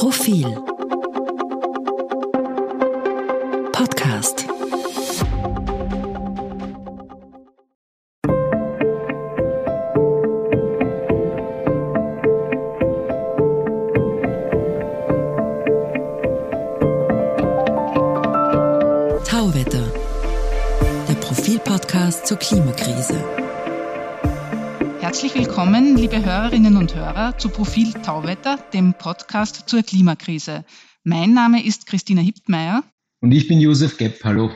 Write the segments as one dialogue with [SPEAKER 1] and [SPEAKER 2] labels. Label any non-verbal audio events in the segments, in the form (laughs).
[SPEAKER 1] Profil. Podcast. Tauwetter, der Profil-Podcast zur Klimakrise.
[SPEAKER 2] Herzlich willkommen, liebe Hörerinnen und Hörer, zu Profil Tauwetter, dem Podcast zur Klimakrise. Mein Name ist Christina Hiptmeier.
[SPEAKER 3] Und ich bin Josef Gepp. Hallo.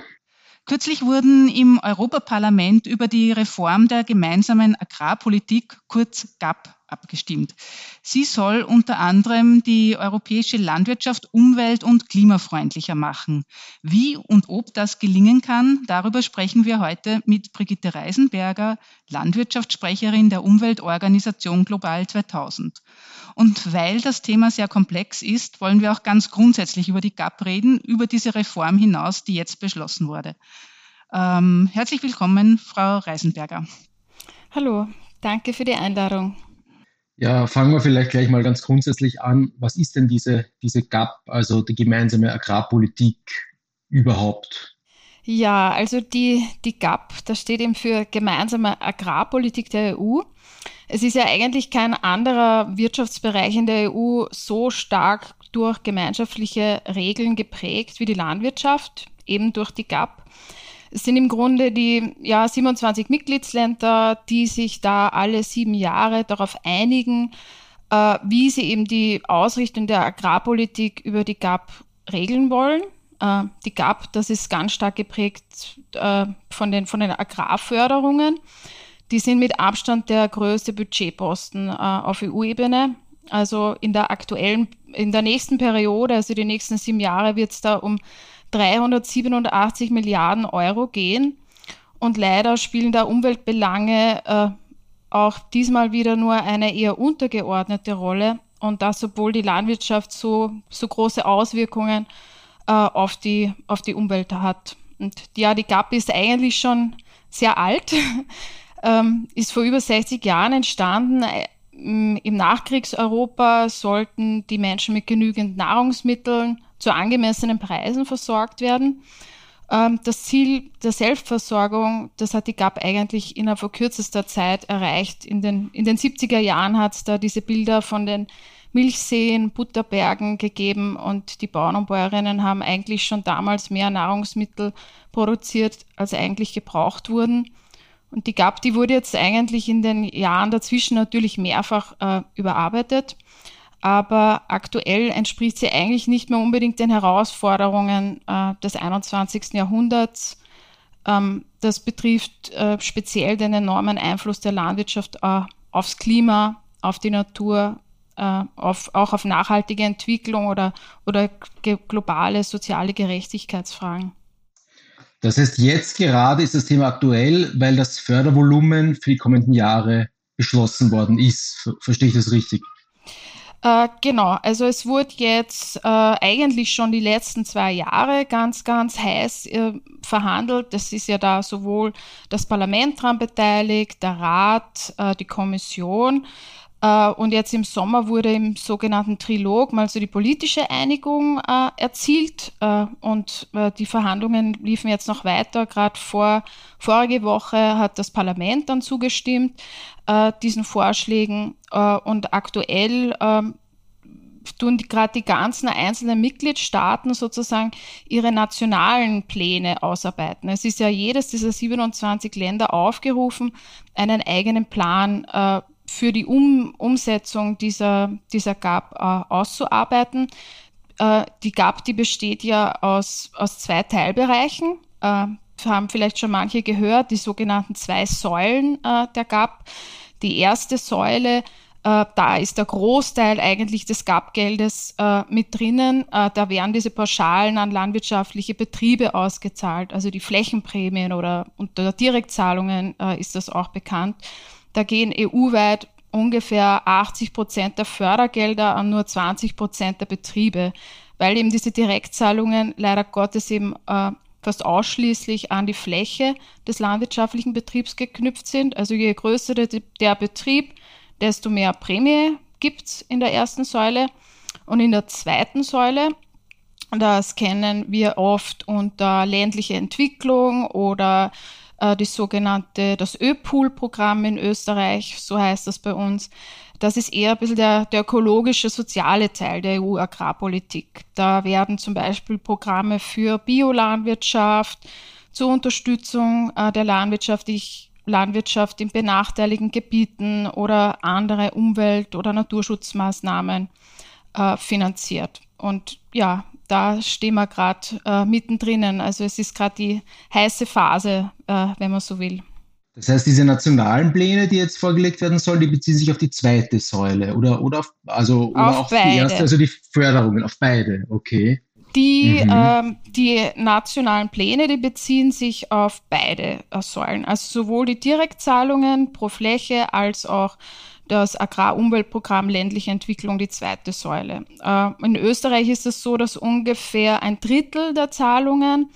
[SPEAKER 2] Kürzlich wurden im Europaparlament über die Reform der gemeinsamen Agrarpolitik, kurz GAP, abgestimmt. Sie soll unter anderem die europäische Landwirtschaft umwelt- und klimafreundlicher machen. Wie und ob das gelingen kann, darüber sprechen wir heute mit Brigitte Reisenberger, Landwirtschaftssprecherin der Umweltorganisation Global 2000. Und weil das Thema sehr komplex ist, wollen wir auch ganz grundsätzlich über die GAP reden, über diese Reform hinaus, die jetzt beschlossen wurde. Ähm, herzlich willkommen, Frau Reisenberger.
[SPEAKER 4] Hallo, danke für die Einladung.
[SPEAKER 3] Ja, fangen wir vielleicht gleich mal ganz grundsätzlich an. Was ist denn diese, diese GAP, also die gemeinsame Agrarpolitik überhaupt?
[SPEAKER 4] Ja, also die, die GAP, das steht eben für gemeinsame Agrarpolitik der EU. Es ist ja eigentlich kein anderer Wirtschaftsbereich in der EU so stark durch gemeinschaftliche Regeln geprägt wie die Landwirtschaft, eben durch die GAP. Es sind im Grunde die ja, 27 Mitgliedsländer, die sich da alle sieben Jahre darauf einigen, äh, wie sie eben die Ausrichtung der Agrarpolitik über die GAP regeln wollen. Äh, die GAP, das ist ganz stark geprägt äh, von, den, von den Agrarförderungen. Die sind mit Abstand der größte Budgetposten äh, auf EU-Ebene. Also in der aktuellen, in der nächsten Periode, also die nächsten sieben Jahre, wird es da um 387 Milliarden Euro gehen. Und leider spielen da Umweltbelange äh, auch diesmal wieder nur eine eher untergeordnete Rolle und das, obwohl die Landwirtschaft so, so große Auswirkungen äh, auf, die, auf die Umwelt hat. Und ja, die GAP ist eigentlich schon sehr alt, (laughs) ähm, ist vor über 60 Jahren entstanden. Im Nachkriegseuropa sollten die Menschen mit genügend Nahrungsmitteln zu angemessenen Preisen versorgt werden. Ähm, das Ziel der Selbstversorgung, das hat die GAP eigentlich innerhalb von kürzester Zeit erreicht. In den, in den 70er Jahren hat es da diese Bilder von den Milchseen, Butterbergen gegeben und die Bauern und Bäuerinnen haben eigentlich schon damals mehr Nahrungsmittel produziert, als eigentlich gebraucht wurden. Und die GAP, die wurde jetzt eigentlich in den Jahren dazwischen natürlich mehrfach äh, überarbeitet aber aktuell entspricht sie eigentlich nicht mehr unbedingt den Herausforderungen äh, des 21. Jahrhunderts. Ähm, das betrifft äh, speziell den enormen Einfluss der Landwirtschaft äh, aufs Klima, auf die Natur, äh, auf, auch auf nachhaltige Entwicklung oder, oder globale soziale Gerechtigkeitsfragen.
[SPEAKER 3] Das heißt, jetzt gerade ist das Thema aktuell, weil das Fördervolumen für die kommenden Jahre beschlossen worden ist. Verstehe ich das richtig?
[SPEAKER 4] Äh, genau, also es wurde jetzt äh, eigentlich schon die letzten zwei Jahre ganz, ganz heiß äh, verhandelt. Das ist ja da sowohl das Parlament dran beteiligt, der Rat, äh, die Kommission. Äh, und jetzt im Sommer wurde im sogenannten Trilog mal so die politische Einigung äh, erzielt. und die Verhandlungen liefen jetzt noch weiter. Gerade vor vorige Woche hat das Parlament dann zugestimmt äh, diesen Vorschlägen. Äh, und aktuell ähm, tun gerade die ganzen einzelnen Mitgliedstaaten sozusagen ihre nationalen Pläne ausarbeiten. Es ist ja jedes dieser 27 Länder aufgerufen, einen eigenen Plan äh, für die um Umsetzung dieser, dieser GAP äh, auszuarbeiten. Äh, die GAP, die besteht ja aus, aus zwei Teilbereichen. Äh, haben vielleicht schon manche gehört, die sogenannten zwei Säulen äh, der GAP. Die erste Säule, äh, da ist der Großteil eigentlich des GAP-Geldes äh, mit drinnen. Da werden diese Pauschalen an landwirtschaftliche Betriebe ausgezahlt, also die Flächenprämien oder unter Direktzahlungen ist das auch bekannt. Da gehen EU-weit ungefähr 80 Prozent der Fördergelder an nur 20 Prozent der Betriebe, weil eben diese Direktzahlungen leider Gottes eben äh, fast ausschließlich an die Fläche des landwirtschaftlichen Betriebs geknüpft sind. Also je größer der, der Betrieb, desto mehr Prämie gibt es in der ersten Säule. Und in der zweiten Säule, das kennen wir oft unter ländliche Entwicklung oder äh, das sogenannte, das ÖPOOL-Programm in Österreich, so heißt das bei uns. Das ist eher ein bisschen der, der ökologische, soziale Teil der EU-Agrarpolitik. Da werden zum Beispiel Programme für Biolandwirtschaft, zur Unterstützung äh, der Landwirtschaft, Landwirtschaft in benachteiligten Gebieten oder andere Umwelt- oder Naturschutzmaßnahmen äh, finanziert. Und ja, da stehen wir gerade äh, mittendrin. Also es ist gerade die heiße Phase, äh, wenn man so will.
[SPEAKER 3] Das heißt, diese nationalen Pläne, die jetzt vorgelegt werden sollen, die beziehen sich auf die zweite Säule oder, oder auf, also, oder
[SPEAKER 4] auf
[SPEAKER 3] beide. die erste, also die Förderungen, auf beide, okay.
[SPEAKER 4] Die, mhm. ähm, die nationalen Pläne, die beziehen sich auf beide Säulen, also sowohl die Direktzahlungen pro Fläche als auch das Agrarumweltprogramm ländliche Entwicklung, die zweite Säule. Äh, in Österreich ist es so, dass ungefähr ein Drittel der Zahlungen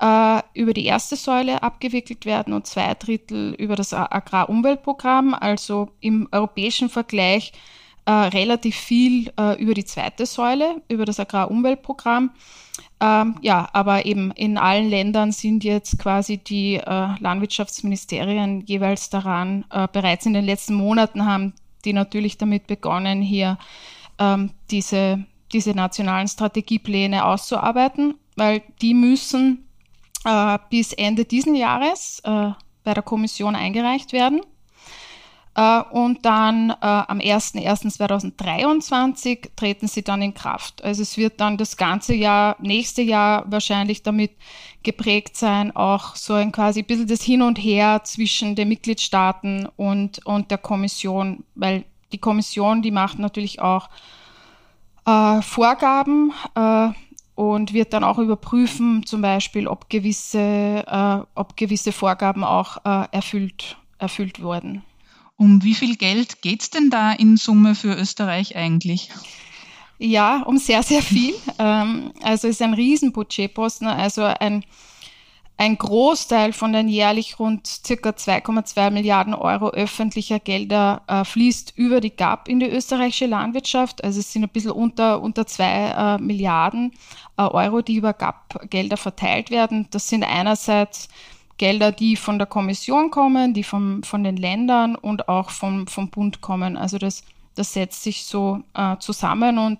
[SPEAKER 4] äh, über die erste Säule abgewickelt werden und zwei Drittel über das Agrarumweltprogramm. Also im europäischen Vergleich äh, relativ viel äh, über die zweite Säule, über das Agrarumweltprogramm. Ähm, ja, aber eben in allen Ländern sind jetzt quasi die äh, Landwirtschaftsministerien jeweils daran, äh, bereits in den letzten Monaten haben die natürlich damit begonnen, hier ähm, diese, diese nationalen Strategiepläne auszuarbeiten, weil die müssen äh, bis Ende diesen Jahres äh, bei der Kommission eingereicht werden. Uh, und dann uh, am 01.01.2023 treten sie dann in Kraft. Also es wird dann das ganze Jahr, nächste Jahr wahrscheinlich damit geprägt sein, auch so ein quasi ein bisschen das Hin und Her zwischen den Mitgliedstaaten und, und der Kommission, weil die Kommission, die macht natürlich auch uh, Vorgaben und wird dann auch überprüfen, zum Beispiel, ob gewisse, ob gewisse Vorgaben auch erfüllt, erfüllt wurden.
[SPEAKER 2] Um wie viel Geld geht es denn da in Summe für Österreich eigentlich?
[SPEAKER 4] Ja, um sehr, sehr viel. (laughs) Ähm, also es ist ein Riesenbudgetposten, also ein, ein Großteil von den jährlich rund circa 2,2 Milliarden Euro öffentlicher Gelder äh, fließt über die GAP in die österreichische Landwirtschaft. Also es sind ein bisschen unter, unter zwei äh, Milliarden äh, Euro, die über GAP-Gelder verteilt werden. Das sind einerseits Gelder, die von der Kommission kommen, die vom, von den Ländern und auch vom, vom Bund kommen. Also das, das setzt sich so äh, zusammen und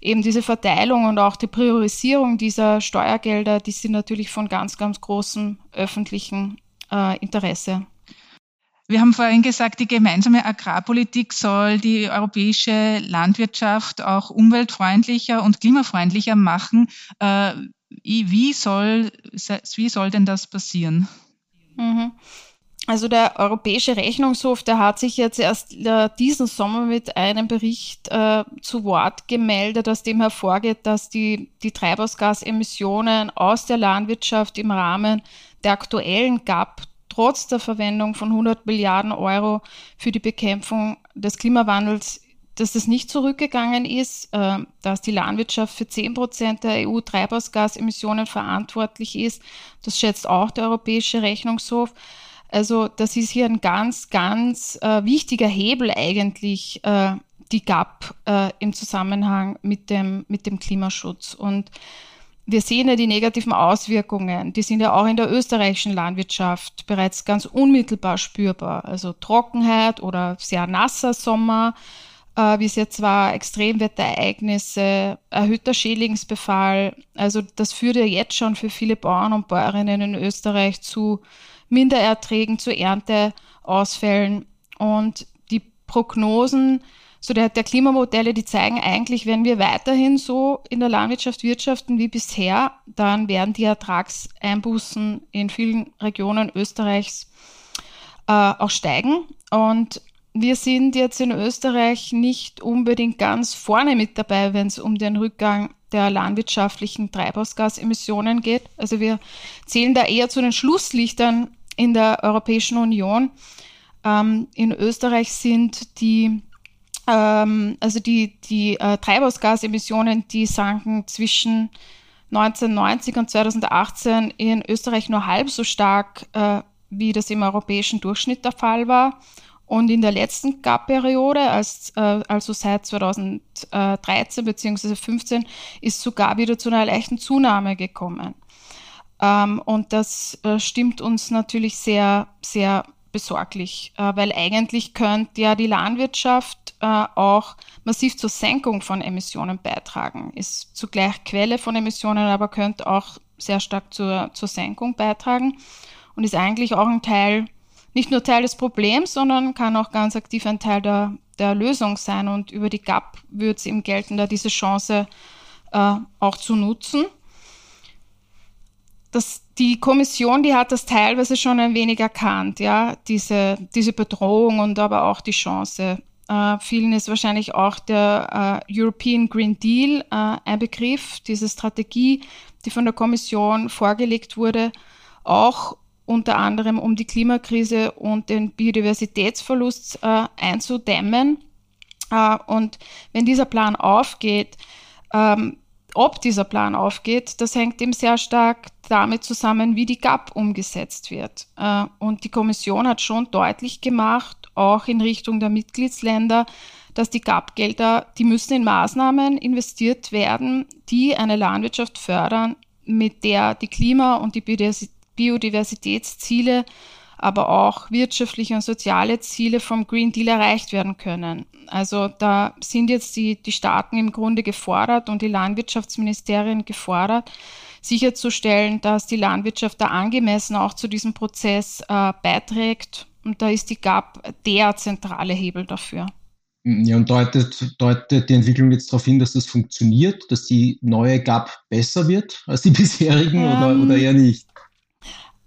[SPEAKER 4] eben diese Verteilung und auch die Priorisierung dieser Steuergelder, die sind natürlich von ganz, ganz großem öffentlichen äh, Interesse.
[SPEAKER 2] Wir haben vorhin gesagt, die gemeinsame Agrarpolitik soll die europäische Landwirtschaft auch umweltfreundlicher und klimafreundlicher machen. Äh, wie soll, wie soll denn das passieren?
[SPEAKER 4] Mhm. Also der Europäische Rechnungshof, der hat sich jetzt erst äh, diesen Sommer mit einem Bericht äh, zu Wort gemeldet, aus dem hervorgeht, dass die, die Treibhausgasemissionen aus der Landwirtschaft im Rahmen der aktuellen GAP trotz der Verwendung von 100 Milliarden Euro für die Bekämpfung des Klimawandels dass das nicht zurückgegangen ist, äh, dass die Landwirtschaft für 10 Prozent der EU-Treibhausgasemissionen verantwortlich ist. Das schätzt auch der Europäische Rechnungshof. Also das ist hier ein ganz, ganz äh, wichtiger Hebel eigentlich, äh, die GAP äh, im Zusammenhang mit dem, mit dem Klimaschutz. Und wir sehen ja die negativen Auswirkungen, die sind ja auch in der österreichischen Landwirtschaft bereits ganz unmittelbar spürbar. Also Trockenheit oder sehr nasser Sommer, äh, wie es jetzt war, Extremwetterereignisse, erhöhter Schädlingsbefall. Also das führt ja jetzt schon für viele Bauern und Bäuerinnen in Österreich zu Mindererträgen, zu Ernteausfällen. Und die Prognosen so der, der Klimamodelle, die zeigen eigentlich, wenn wir weiterhin so in der Landwirtschaft wirtschaften wie bisher, dann werden die Ertragseinbußen in vielen Regionen Österreichs äh, auch steigen. Und wir sind jetzt in Österreich nicht unbedingt ganz vorne mit dabei, wenn es um den Rückgang der landwirtschaftlichen Treibhausgasemissionen geht. Also wir zählen da eher zu den Schlusslichtern in der Europäischen Union. Ähm, in Österreich sind die ähm, also die, die äh, Treibhausgasemissionen, die sanken zwischen 1990 und 2018 in Österreich nur halb so stark, äh, wie das im europäischen Durchschnitt der Fall war. Und in der letzten GAP-Periode, als, äh, also seit 2013 bzw. 2015, ist sogar wieder zu einer leichten Zunahme gekommen. Ähm, und das äh, stimmt uns natürlich sehr, sehr besorglich, äh, weil eigentlich könnte ja die Landwirtschaft äh, auch massiv zur Senkung von Emissionen beitragen. Ist zugleich Quelle von Emissionen, aber könnte auch sehr stark zur, zur Senkung beitragen und ist eigentlich auch ein Teil nicht nur Teil des Problems, sondern kann auch ganz aktiv ein Teil der, der Lösung sein. Und über die GAP wird es ihm gelten, da diese Chance äh, auch zu nutzen. Das, die Kommission, die hat das teilweise schon ein wenig erkannt, ja, diese, diese Bedrohung und aber auch die Chance. Äh, vielen ist wahrscheinlich auch der äh, European Green Deal äh, ein Begriff, diese Strategie, die von der Kommission vorgelegt wurde, auch unter anderem um die Klimakrise und den Biodiversitätsverlust äh, einzudämmen. Äh, und wenn dieser Plan aufgeht, ähm, ob dieser Plan aufgeht, das hängt eben sehr stark damit zusammen, wie die GAP umgesetzt wird. Äh, und die Kommission hat schon deutlich gemacht, auch in Richtung der Mitgliedsländer, dass die GAP-Gelder, die müssen in Maßnahmen investiert werden, die eine Landwirtschaft fördern, mit der die Klima- und die Biodiversität Biodiversitätsziele, aber auch wirtschaftliche und soziale Ziele vom Green Deal erreicht werden können. Also da sind jetzt die, die Staaten im Grunde gefordert und die Landwirtschaftsministerien gefordert, sicherzustellen, dass die Landwirtschaft da angemessen auch zu diesem Prozess äh, beiträgt. Und da ist die GAP der zentrale Hebel dafür.
[SPEAKER 3] Ja, und deutet, deutet die Entwicklung jetzt darauf hin, dass das funktioniert, dass die neue GAP besser wird als die (laughs) bisherigen ähm, oder, oder eher nicht?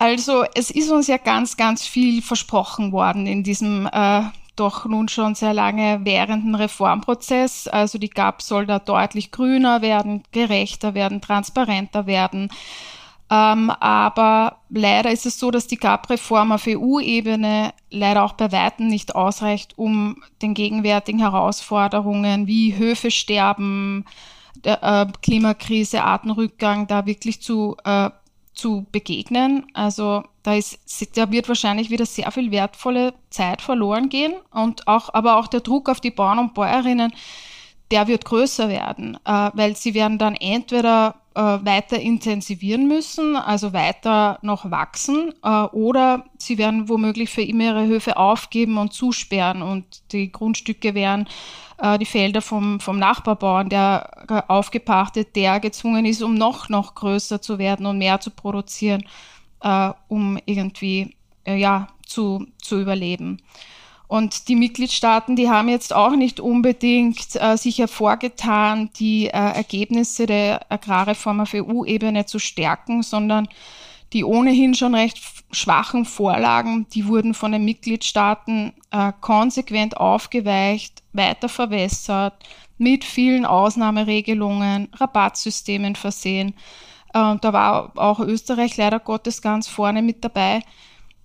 [SPEAKER 4] Also es ist uns ja ganz, ganz viel versprochen worden in diesem äh, doch nun schon sehr lange währenden Reformprozess. Also die GAP soll da deutlich grüner werden, gerechter werden, transparenter werden. Ähm, aber leider ist es so, dass die GAP-Reform auf EU-Ebene leider auch bei Weitem nicht ausreicht, um den gegenwärtigen Herausforderungen wie Höfesterben, der, äh, Klimakrise, Artenrückgang da wirklich zu äh, zu begegnen. Also da, ist, da wird wahrscheinlich wieder sehr viel wertvolle Zeit verloren gehen und auch, aber auch der Druck auf die Bauern und Bäuerinnen, der wird größer werden, äh, weil sie werden dann entweder äh, weiter intensivieren müssen, also weiter noch wachsen, äh, oder sie werden womöglich für immer ihre Höfe aufgeben und zusperren und die Grundstücke werden äh, die Felder vom, vom Nachbarbauern, der aufgepachtet, der gezwungen ist, um noch, noch größer zu werden und mehr zu produzieren, äh, um irgendwie äh, ja, zu, zu überleben. Und die Mitgliedstaaten, die haben jetzt auch nicht unbedingt äh, sich hervorgetan, die äh, Ergebnisse der Agrarreform auf EU-Ebene zu stärken, sondern die ohnehin schon recht schwachen Vorlagen, die wurden von den Mitgliedstaaten äh, konsequent aufgeweicht, weiter verwässert, mit vielen Ausnahmeregelungen, Rabattsystemen versehen. Äh, da war auch Österreich leider Gottes ganz vorne mit dabei.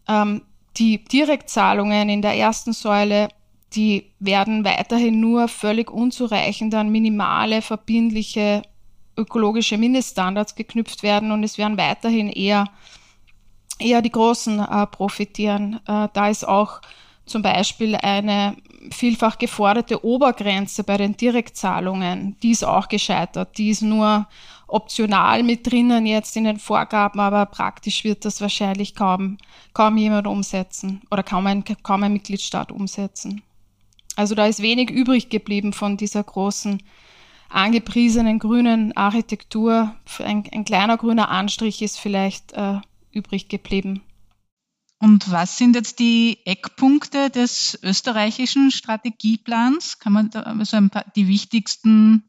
[SPEAKER 4] Ähm, die Direktzahlungen in der ersten Säule, die werden weiterhin nur völlig unzureichend an minimale, verbindliche ökologische Mindeststandards geknüpft werden und es werden weiterhin eher, eher die Großen äh, profitieren. Äh, da ist auch zum Beispiel eine vielfach geforderte Obergrenze bei den Direktzahlungen, die ist auch gescheitert. Die ist nur optional mit drinnen jetzt in den Vorgaben, aber praktisch wird das wahrscheinlich kaum, kaum jemand umsetzen oder kaum ein, kaum ein Mitgliedstaat umsetzen. Also da ist wenig übrig geblieben von dieser großen angepriesenen grünen Architektur. Ein, ein kleiner grüner Anstrich ist vielleicht äh, übrig geblieben.
[SPEAKER 2] Und was sind jetzt die Eckpunkte des österreichischen Strategieplans? Kann man da so ein paar, die wichtigsten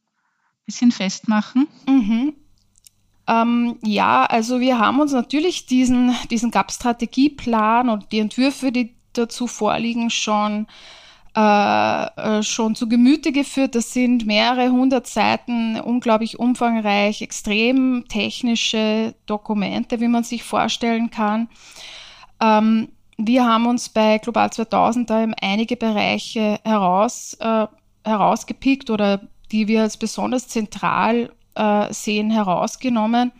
[SPEAKER 2] bisschen festmachen?
[SPEAKER 4] Mhm. Ähm, ja, also wir haben uns natürlich diesen, diesen GAP-Strategieplan und die Entwürfe, die dazu vorliegen, schon äh, äh, schon zu Gemüte geführt. Das sind mehrere hundert Seiten, unglaublich umfangreich, extrem technische Dokumente, wie man sich vorstellen kann. Ähm, wir haben uns bei Global 2000 da eben einige Bereiche heraus, äh, herausgepickt oder die wir als besonders zentral äh, sehen, herausgenommen.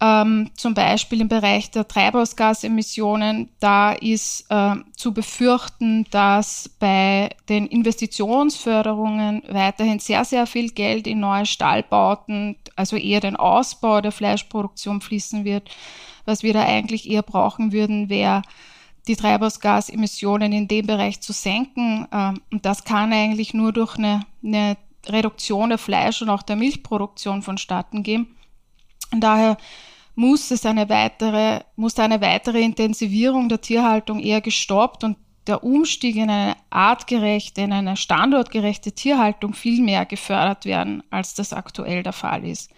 [SPEAKER 4] Ähm, zum Beispiel im Bereich der Treibhausgasemissionen, da ist äh, zu befürchten, dass bei den Investitionsförderungen weiterhin sehr, sehr viel Geld in neue Stallbauten, also eher den Ausbau der Fleischproduktion fließen wird. Was wir da eigentlich eher brauchen würden, wäre die Treibhausgasemissionen in dem Bereich zu senken. Ähm, und das kann eigentlich nur durch eine, eine Reduktion der Fleisch- und auch der Milchproduktion vonstatten gehen. Und daher muss es eine weitere, muss eine weitere Intensivierung der Tierhaltung eher gestoppt und der Umstieg in eine artgerechte, in eine standortgerechte Tierhaltung viel mehr gefördert werden, als das aktuell der Fall ist.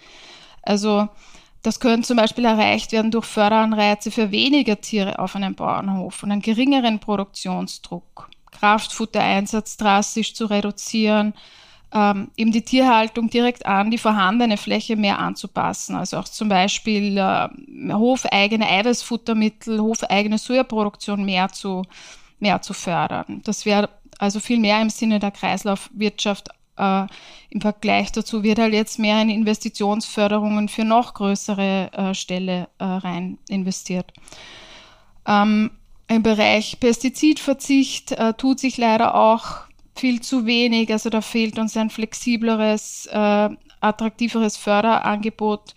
[SPEAKER 4] Also das könnte zum Beispiel erreicht werden durch Förderanreize für weniger Tiere auf einem Bauernhof und einen geringeren Produktionsdruck, Kraftfuttereinsatz drastisch zu reduzieren, ähm, eben die Tierhaltung direkt an die vorhandene Fläche mehr anzupassen. Also auch zum Beispiel äh, hofeigene Eiweißfuttermittel, hofeigene Sojaproduktion mehr zu, mehr zu fördern. Das wäre also viel mehr im Sinne der Kreislaufwirtschaft. Äh, Im Vergleich dazu wird halt jetzt mehr in Investitionsförderungen für noch größere äh, Ställe äh, rein investiert. Ähm, Im Bereich Pestizidverzicht äh, tut sich leider auch viel zu wenig. Also da fehlt uns ein flexibleres, äh, attraktiveres Förderangebot.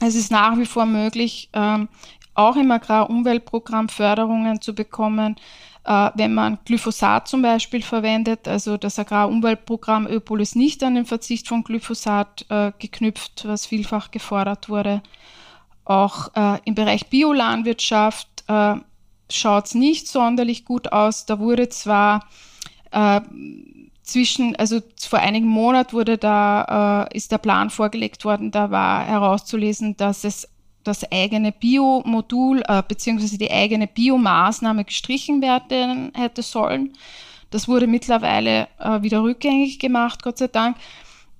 [SPEAKER 4] Es ist nach wie vor möglich, ähm, auch im Agrarumweltprogramm Förderungen zu bekommen, äh, wenn man Glyphosat zum Beispiel verwendet. Also das Agrarumweltprogramm ÖPOL ist nicht an den Verzicht von Glyphosat äh, geknüpft, was vielfach gefordert wurde. Auch äh, im Bereich Biolandwirtschaft äh, schaut es nicht sonderlich gut aus. Da wurde zwar äh, zwischen, also vor einigen Monaten wurde da, äh, ist der Plan vorgelegt worden, da war herauszulesen, dass es das eigene Biomodul äh, beziehungsweise die eigene Biomaßnahme gestrichen werden hätte sollen. Das wurde mittlerweile äh, wieder rückgängig gemacht, Gott sei Dank.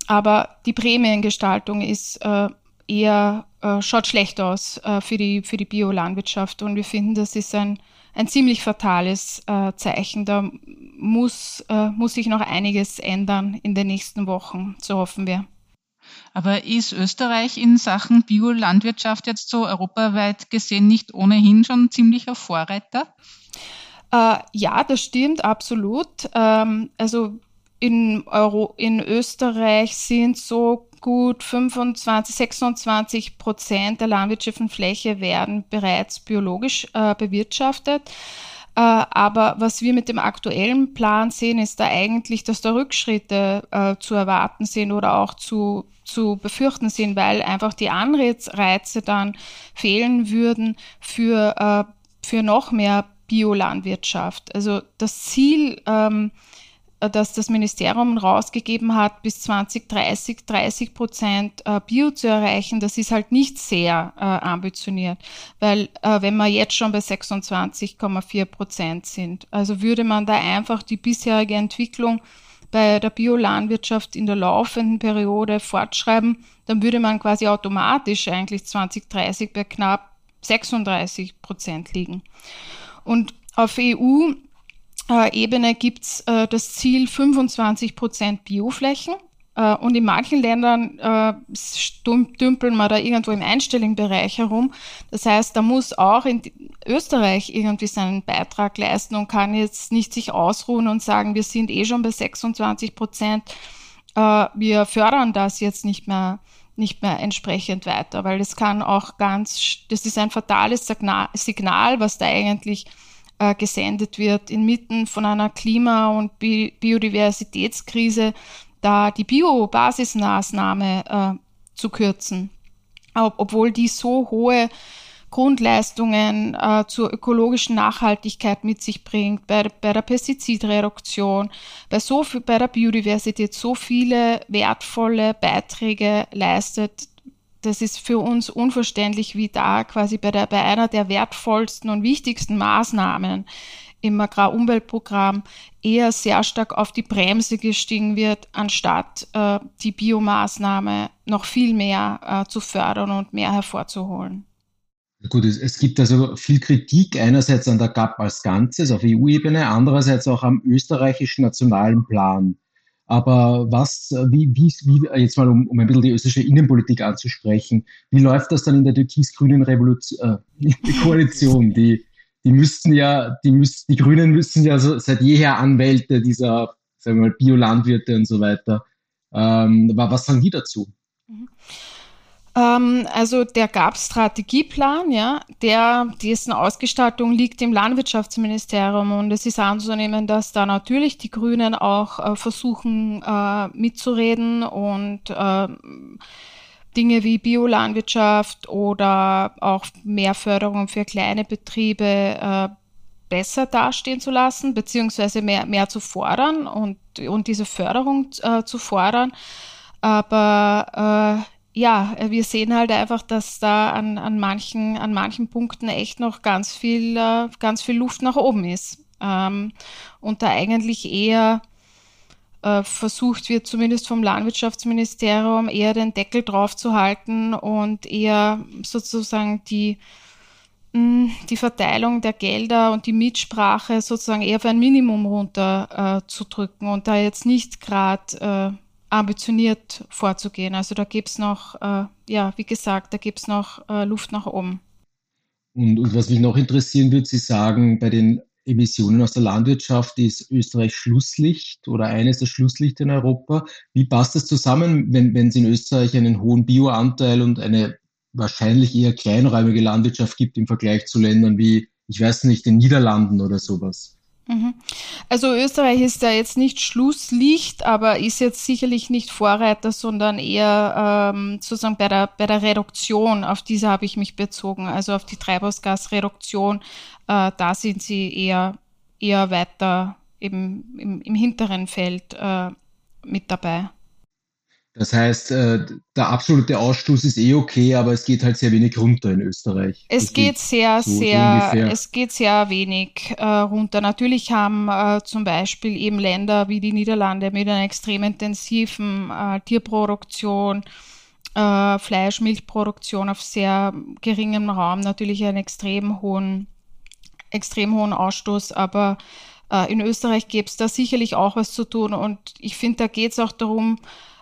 [SPEAKER 4] Aber die Prämiengestaltung ist äh, eher, äh, schaut schlecht aus äh, für die, für die Biolandwirtschaft. Und wir finden, das ist ein ein ziemlich fatales äh, Zeichen. Da muss, äh, muss sich noch einiges ändern in den nächsten Wochen, so hoffen wir.
[SPEAKER 2] Aber ist Österreich in Sachen Biolandwirtschaft jetzt so europaweit gesehen nicht ohnehin schon ziemlicher Vorreiter?
[SPEAKER 4] Äh, ja, das stimmt absolut. Ähm, also in, Euro, in Österreich sind so gut 25, 26 Prozent der landwirtschaftlichen Fläche werden bereits biologisch äh, bewirtschaftet. Äh, aber was wir mit dem aktuellen Plan sehen, ist da eigentlich, dass da Rückschritte äh, zu erwarten sind oder auch zu, zu befürchten sind, weil einfach die Anreize dann fehlen würden für, äh, für noch mehr Biolandwirtschaft. Also das Ziel, ähm, äh, dass das Ministerium rausgegeben hat, bis 2030 30 Prozent äh, Bio zu erreichen, das ist halt nicht sehr äh, ambitioniert, weil wenn wir jetzt schon bei 26,4 Prozent sind, also würde man da einfach die bisherige Entwicklung bei der Biolandwirtschaft in der laufenden Periode fortschreiben, dann würde man quasi automatisch eigentlich 2030 bei knapp 36 Prozent liegen. Und auf EU äh, Ebene gibt es äh, das Ziel 25 Prozent Bioflächen. Äh, und in manchen Ländern äh, dümpeln wir da irgendwo im einstelligen herum. Das heißt, da muss auch in Österreich irgendwie seinen Beitrag leisten und kann jetzt nicht sich ausruhen und sagen, wir sind eh schon bei 26 Prozent. Äh, wir fördern das jetzt nicht mehr nicht mehr entsprechend weiter, weil das kann auch ganz, das ist ein fatales Signal, was da eigentlich äh, gesendet wird, inmitten von einer Klima- und Bi Biodiversitätskrise, da die Bio-Basismaßnahme äh, zu kürzen, Ob, obwohl die so hohe Grundleistungen äh, zur ökologischen Nachhaltigkeit mit sich bringt, bei, bei der Pestizidreduktion, bei, so viel, bei der Biodiversität so viele wertvolle Beiträge leistet, das ist für uns unverständlich, wie da quasi bei, der, bei einer der wertvollsten und wichtigsten Maßnahmen im Agrarumweltprogramm eher sehr stark auf die Bremse gestiegen wird, anstatt äh, die Biomaßnahme noch viel mehr äh, zu fördern und mehr hervorzuholen.
[SPEAKER 3] Gut, es, es, gibt also viel Kritik einerseits an der GAP als Ganzes auf EU-Ebene, andererseits auch am österreichischen nationalen Plan. Aber was, wie, wie, wie jetzt mal, um, um ein bisschen die österreichische Innenpolitik anzusprechen, wie läuft das dann in der türkis-grünen äh, (laughs) Koalition? Die, die müssten ja, die müssten, die Grünen müssen ja so seit jeher Anwälte dieser, sagen wir mal, Biolandwirte und so weiter. Ähm, was sagen die dazu?
[SPEAKER 4] Mhm. Ähm, also der GAP-Strategieplan, ja, der, dessen Ausgestaltung liegt im Landwirtschaftsministerium und es ist anzunehmen, dass da natürlich die Grünen auch äh, versuchen äh, mitzureden und äh, Dinge wie Biolandwirtschaft oder auch mehr Förderung für kleine Betriebe äh, besser dastehen zu lassen, beziehungsweise mehr, mehr zu fordern und, und diese Förderung äh, zu fordern. Aber äh, ja, wir sehen halt einfach, dass da an, an, manchen, an manchen Punkten echt noch ganz viel, äh, ganz viel Luft nach oben ist. Ähm, und da eigentlich eher äh, versucht wird, zumindest vom Landwirtschaftsministerium, eher den Deckel drauf zu halten und eher sozusagen die, mh, die Verteilung der Gelder und die Mitsprache sozusagen eher auf ein Minimum runter äh, zu drücken und da jetzt nicht gerade äh, ambitioniert vorzugehen. Also da gibt es noch, äh, ja, wie gesagt, da gibt es noch äh, Luft nach oben.
[SPEAKER 3] Und, und, was mich noch interessieren würde, Sie sagen, bei den Emissionen aus der Landwirtschaft ist Österreich Schlusslicht oder eines der Schlusslichter in Europa. Wie passt das zusammen, wenn, wenn es in Österreich einen hohen Bioanteil und eine wahrscheinlich eher kleinräumige Landwirtschaft gibt im Vergleich zu Ländern wie, ich weiß nicht, den Niederlanden oder sowas?
[SPEAKER 4] Mhm. Also Österreich ist da jetzt nicht Schlusslicht, aber ist jetzt sicherlich nicht Vorreiter, sondern eher ähm, sozusagen bei der, bei der Reduktion, auf diese habe ich mich bezogen, also auf die Treibhausgasreduktion, äh, da sind sie eher, eher weiter eben im, im hinteren Feld äh, mit dabei.
[SPEAKER 3] Das heißt, äh, der absolute Ausstoß ist eh okay, aber es geht halt sehr wenig runter in Österreich.
[SPEAKER 4] Es das geht sehr, so sehr, es geht sehr wenig äh, runter. Natürlich haben äh, zum Beispiel eben Länder wie die Niederlande mit einer extrem intensiven äh, Tierproduktion, äh, Fleisch, Milchproduktion auf sehr geringem Raum natürlich einen extrem hohen, extrem hohen Ausstoß, aber äh, in Österreich gäbe es da sicherlich auch was zu tun und ich finde, da geht es auch darum,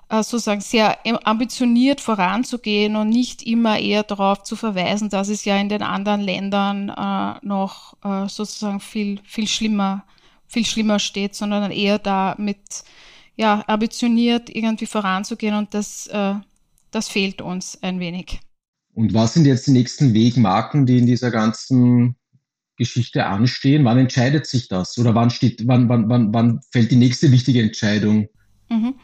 [SPEAKER 4] sozusagen sehr ambitioniert voranzugehen und nicht immer eher darauf zu verweisen, dass es ja in den anderen Ländern äh, noch äh, sozusagen viel, viel schlimmer, viel schlimmer steht, sondern eher da mit ja, ambitioniert irgendwie voranzugehen und das, äh, das fehlt uns ein wenig.
[SPEAKER 3] Und was sind jetzt die nächsten Wegmarken, die in dieser ganzen Geschichte anstehen? Wann entscheidet sich das? Oder wann steht, wann, wann, wann, wann fällt die nächste wichtige Entscheidung? Mhm.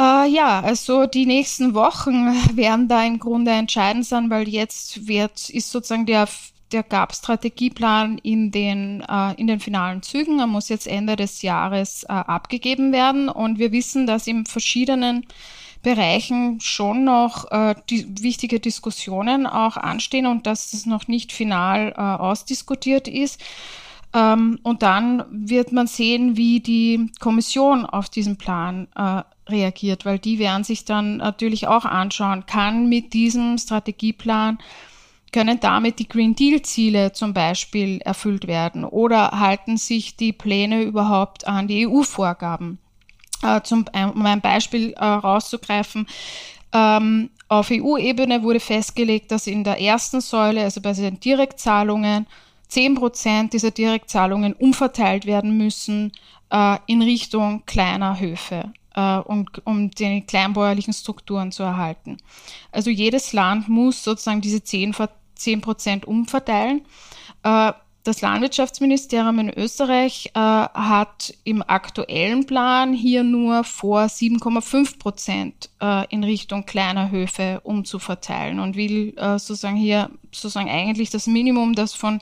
[SPEAKER 4] Äh, ja, also die nächsten Wochen (laughs) werden da im Grunde entscheidend sein, weil jetzt wird, ist sozusagen der, der GAP-Strategieplan in den, äh, in den finalen Zügen. Er muss jetzt Ende des Jahres äh, abgegeben werden und wir wissen, dass in verschiedenen Bereichen schon noch äh, die, wichtige Diskussionen auch anstehen und dass es noch nicht final äh, ausdiskutiert ist. Ähm, und dann wird man sehen, wie die Kommission auf diesen Plan äh, reagiert, weil die werden sich dann natürlich auch anschauen, kann mit diesem Strategieplan können damit die Green Deal-Ziele zum Beispiel erfüllt werden oder halten sich die Pläne überhaupt an die EU-Vorgaben? Äh, um ein Beispiel äh, rauszugreifen, ähm, auf EU-Ebene wurde festgelegt, dass in der ersten Säule, also bei den Direktzahlungen, 10 Prozent dieser Direktzahlungen umverteilt werden müssen äh, in Richtung kleiner Höfe, äh, um, um die kleinbäuerlichen Strukturen zu erhalten. Also jedes Land muss sozusagen diese 10, 10 Prozent umverteilen. Äh, das Landwirtschaftsministerium in Österreich äh, hat im aktuellen Plan hier nur vor, 7,5 Prozent äh, in Richtung kleiner Höfe umzuverteilen und will äh, sozusagen hier sozusagen eigentlich das Minimum, das von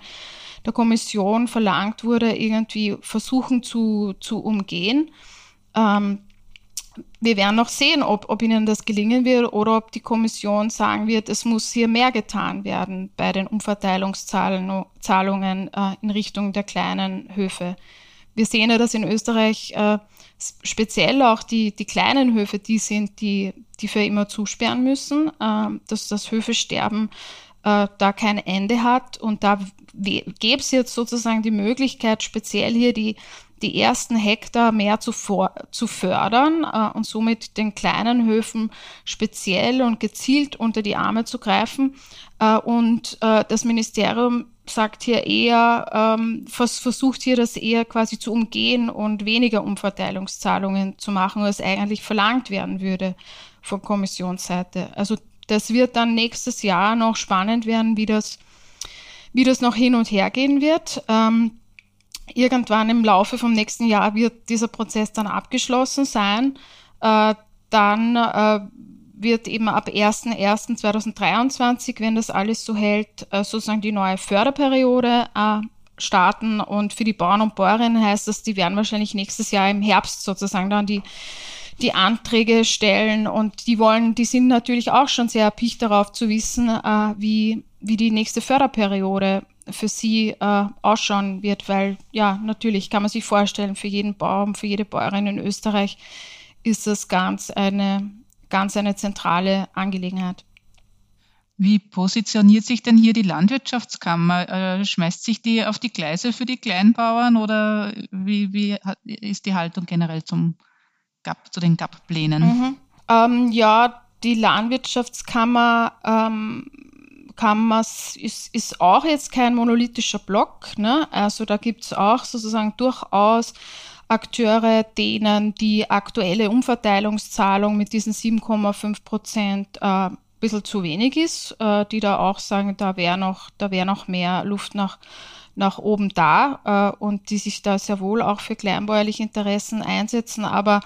[SPEAKER 4] der Kommission verlangt wurde, irgendwie versuchen zu, zu umgehen. Ähm, wir werden noch sehen, ob, ob Ihnen das gelingen wird oder ob die Kommission sagen wird, es muss hier mehr getan werden bei den Umverteilungszahlungen äh, in Richtung der kleinen Höfe. Wir sehen ja, dass in Österreich äh, speziell auch die, die kleinen Höfe die sind, die, die für immer zusperren müssen, äh, dass das Höfesterben äh, da kein Ende hat. Und da gäbe es jetzt sozusagen die Möglichkeit, speziell hier die, die ersten Hektar mehr zu, vor, zu fördern äh, und somit den kleinen Höfen speziell und gezielt unter die Arme zu greifen. Äh, und äh, das Ministerium sagt hier eher, ähm, vers versucht hier das eher quasi zu umgehen und weniger Umverteilungszahlungen zu machen, als eigentlich verlangt werden würde von Kommissionsseite. Also das wird dann nächstes Jahr noch spannend werden, wie das, wie das noch hin und her gehen wird. Ähm, irgendwann im Laufe vom nächsten Jahr wird dieser Prozess dann abgeschlossen sein. Äh, dann äh, wird eben ab 01.01.2023, wenn das alles so hält, äh, sozusagen die neue Förderperiode starten. Und für die Bauern und Bäuerinnen heißt das, die werden wahrscheinlich nächstes Jahr im Herbst sozusagen dann die, die Anträge stellen. Und die wollen, die sind natürlich auch schon sehr erpicht darauf zu wissen, wie, wie die nächste Förderperiode für sie äh, ausschauen wird, weil ja, natürlich kann man sich vorstellen, für jeden Bauern, für jede Bäuerin in Österreich ist das ganz eine, ganz eine zentrale Angelegenheit.
[SPEAKER 2] Wie positioniert sich denn hier die Landwirtschaftskammer? Äh, schmeißt sich die auf die Gleise für die Kleinbauern oder wie, wie ist die Haltung generell zum GAP, zu den GAP-Plänen?
[SPEAKER 4] Mhm. Ähm, ja, die Landwirtschaftskammer ähm, Kammers ist, ist auch jetzt kein monolithischer Block. Ne? Also da gibt es auch sozusagen durchaus Akteure, denen die aktuelle Umverteilungszahlung mit diesen 7,5 Prozent äh, ein bisschen zu wenig ist, äh, die da auch sagen, da wäre noch, da wäre noch mehr Luft nach, nach oben da äh, und die sich da sehr wohl auch für kleinbäuerliche Interessen einsetzen, aber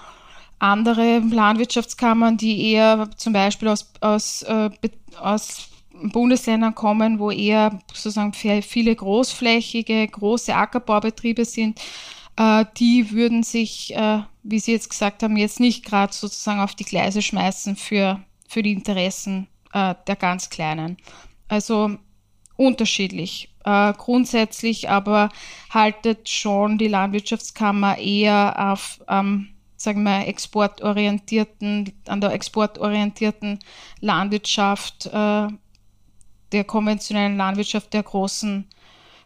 [SPEAKER 4] andere Landwirtschaftskammern, die eher zum Beispiel aus, aus, äh, aus Bundesländern kommen, wo eher sozusagen viele großflächige, große Ackerbaubetriebe sind, äh, die würden sich, äh, wie Sie jetzt gesagt haben, jetzt nicht gerade sozusagen auf die Gleise schmeißen für, für die Interessen äh, der ganz Kleinen. Also unterschiedlich. Grundsätzlich aber haltet schon die Landwirtschaftskammer eher auf ähm, sagen wir, exportorientierten, an der exportorientierten Landwirtschaft der konventionellen Landwirtschaft der Großen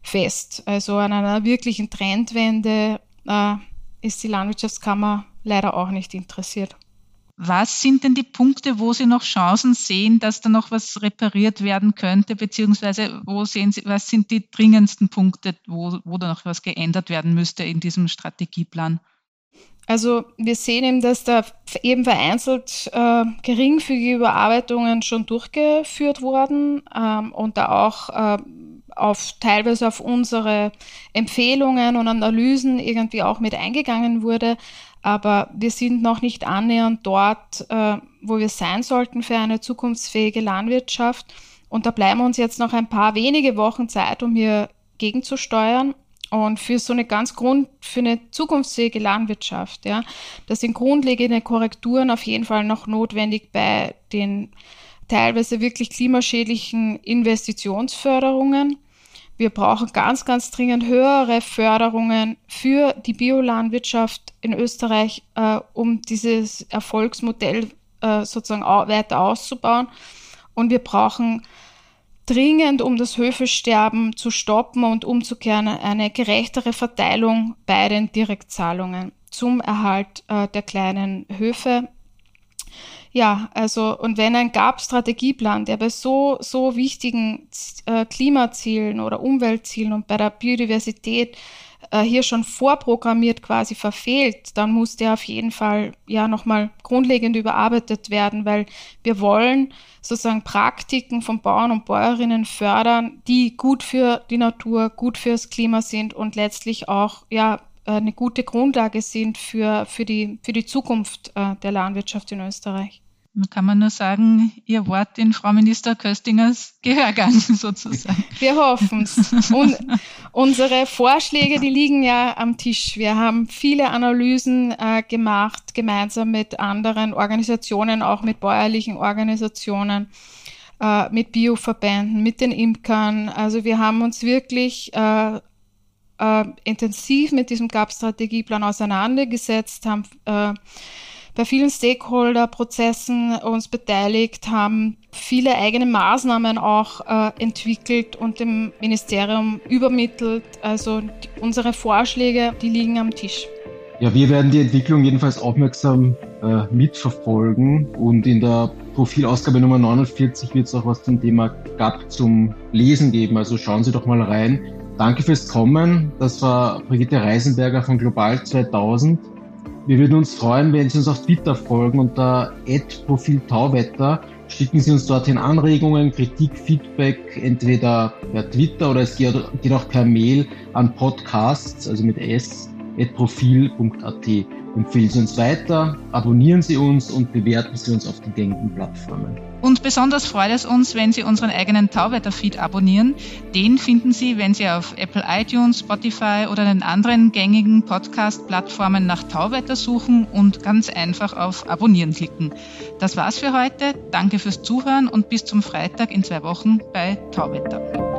[SPEAKER 4] fest. Also an einer wirklichen Trendwende äh, ist die Landwirtschaftskammer leider auch nicht interessiert.
[SPEAKER 2] Was sind denn die Punkte, wo Sie noch Chancen sehen, dass da noch was repariert werden könnte, beziehungsweise wo sehen Sie, was sind die dringendsten Punkte, wo, wo da noch was geändert werden müsste in diesem Strategieplan?
[SPEAKER 4] Also wir sehen eben, dass da eben vereinzelt äh, geringfügige Überarbeitungen schon durchgeführt wurden ähm, und da auch äh, auf teilweise auf unsere Empfehlungen und Analysen irgendwie auch mit eingegangen wurde. Aber wir sind noch nicht annähernd dort, äh, wo wir sein sollten für eine zukunftsfähige Landwirtschaft. Und da bleiben uns jetzt noch ein paar wenige Wochen Zeit, um hier gegenzusteuern. Und für so eine ganz Grund, für eine zukunftsfähige Landwirtschaft, ja, da sind grundlegende Korrekturen auf jeden Fall noch notwendig bei den teilweise wirklich klimaschädlichen Investitionsförderungen. Wir brauchen ganz, ganz dringend höhere Förderungen für die Biolandwirtschaft in Österreich, äh, um dieses Erfolgsmodell äh, sozusagen weiter auszubauen. Und wir brauchen dringend, um das Höfesterben zu stoppen und umzukehren, eine gerechtere Verteilung bei den Direktzahlungen zum Erhalt äh, der kleinen Höfe. Ja, also und wenn ein GAP-Strategieplan, der bei so, so wichtigen äh, Klimazielen oder Umweltzielen und bei der Biodiversität äh, hier schon vorprogrammiert quasi verfehlt, dann muss der auf jeden Fall ja nochmal grundlegend überarbeitet werden, weil wir wollen sozusagen Praktiken von Bauern und Bäuerinnen fördern, die gut für die Natur, gut fürs Klima sind und letztlich auch ja eine gute Grundlage sind für, für, die, für die Zukunft äh, der Landwirtschaft in Österreich.
[SPEAKER 2] Dann kann man nur sagen, Ihr Wort in Frau Minister Köstingers Gehörgang (laughs) sozusagen.
[SPEAKER 4] Wir hoffen es. Und unsere Vorschläge, die liegen ja am Tisch. Wir haben viele Analysen äh, gemacht, gemeinsam mit anderen Organisationen, auch mit bäuerlichen Organisationen, äh, mit Bioverbänden, mit den Imkern. Also wir haben uns wirklich äh, äh intensiv mit diesem GAP-Strategieplan auseinandergesetzt, haben äh, bei vielen Stakeholder-Prozessen uns beteiligt, haben viele eigene Maßnahmen auch äh, entwickelt und dem Ministerium übermittelt. Also die, unsere Vorschläge, die liegen am Tisch.
[SPEAKER 3] Ja, wir werden die Entwicklung jedenfalls aufmerksam äh, mitverfolgen und in der Profilausgabe Nummer 49 wird es auch was zum Thema GAP zum Lesen geben. Also schauen Sie doch mal rein. Danke fürs Kommen. Das war Brigitte Reisenberger von Global 2000. Wir würden uns freuen, wenn Sie uns auf Twitter folgen unter @profiltauwetter. Schicken Sie uns dorthin Anregungen, Kritik, Feedback, entweder per Twitter oder es geht auch per Mail an podcasts, also mit s, profil.at. Empfehlen Sie uns weiter, abonnieren Sie uns und bewerten Sie uns auf den gängigen Plattformen.
[SPEAKER 2] Und besonders freut es uns, wenn Sie unseren eigenen Tauwetter-Feed abonnieren. Den finden Sie, wenn Sie auf Apple iTunes, Spotify oder den anderen gängigen Podcast-Plattformen nach Tauwetter suchen und ganz einfach auf Abonnieren klicken. Das war's für heute. Danke fürs Zuhören und bis zum Freitag in zwei Wochen bei Tauwetter.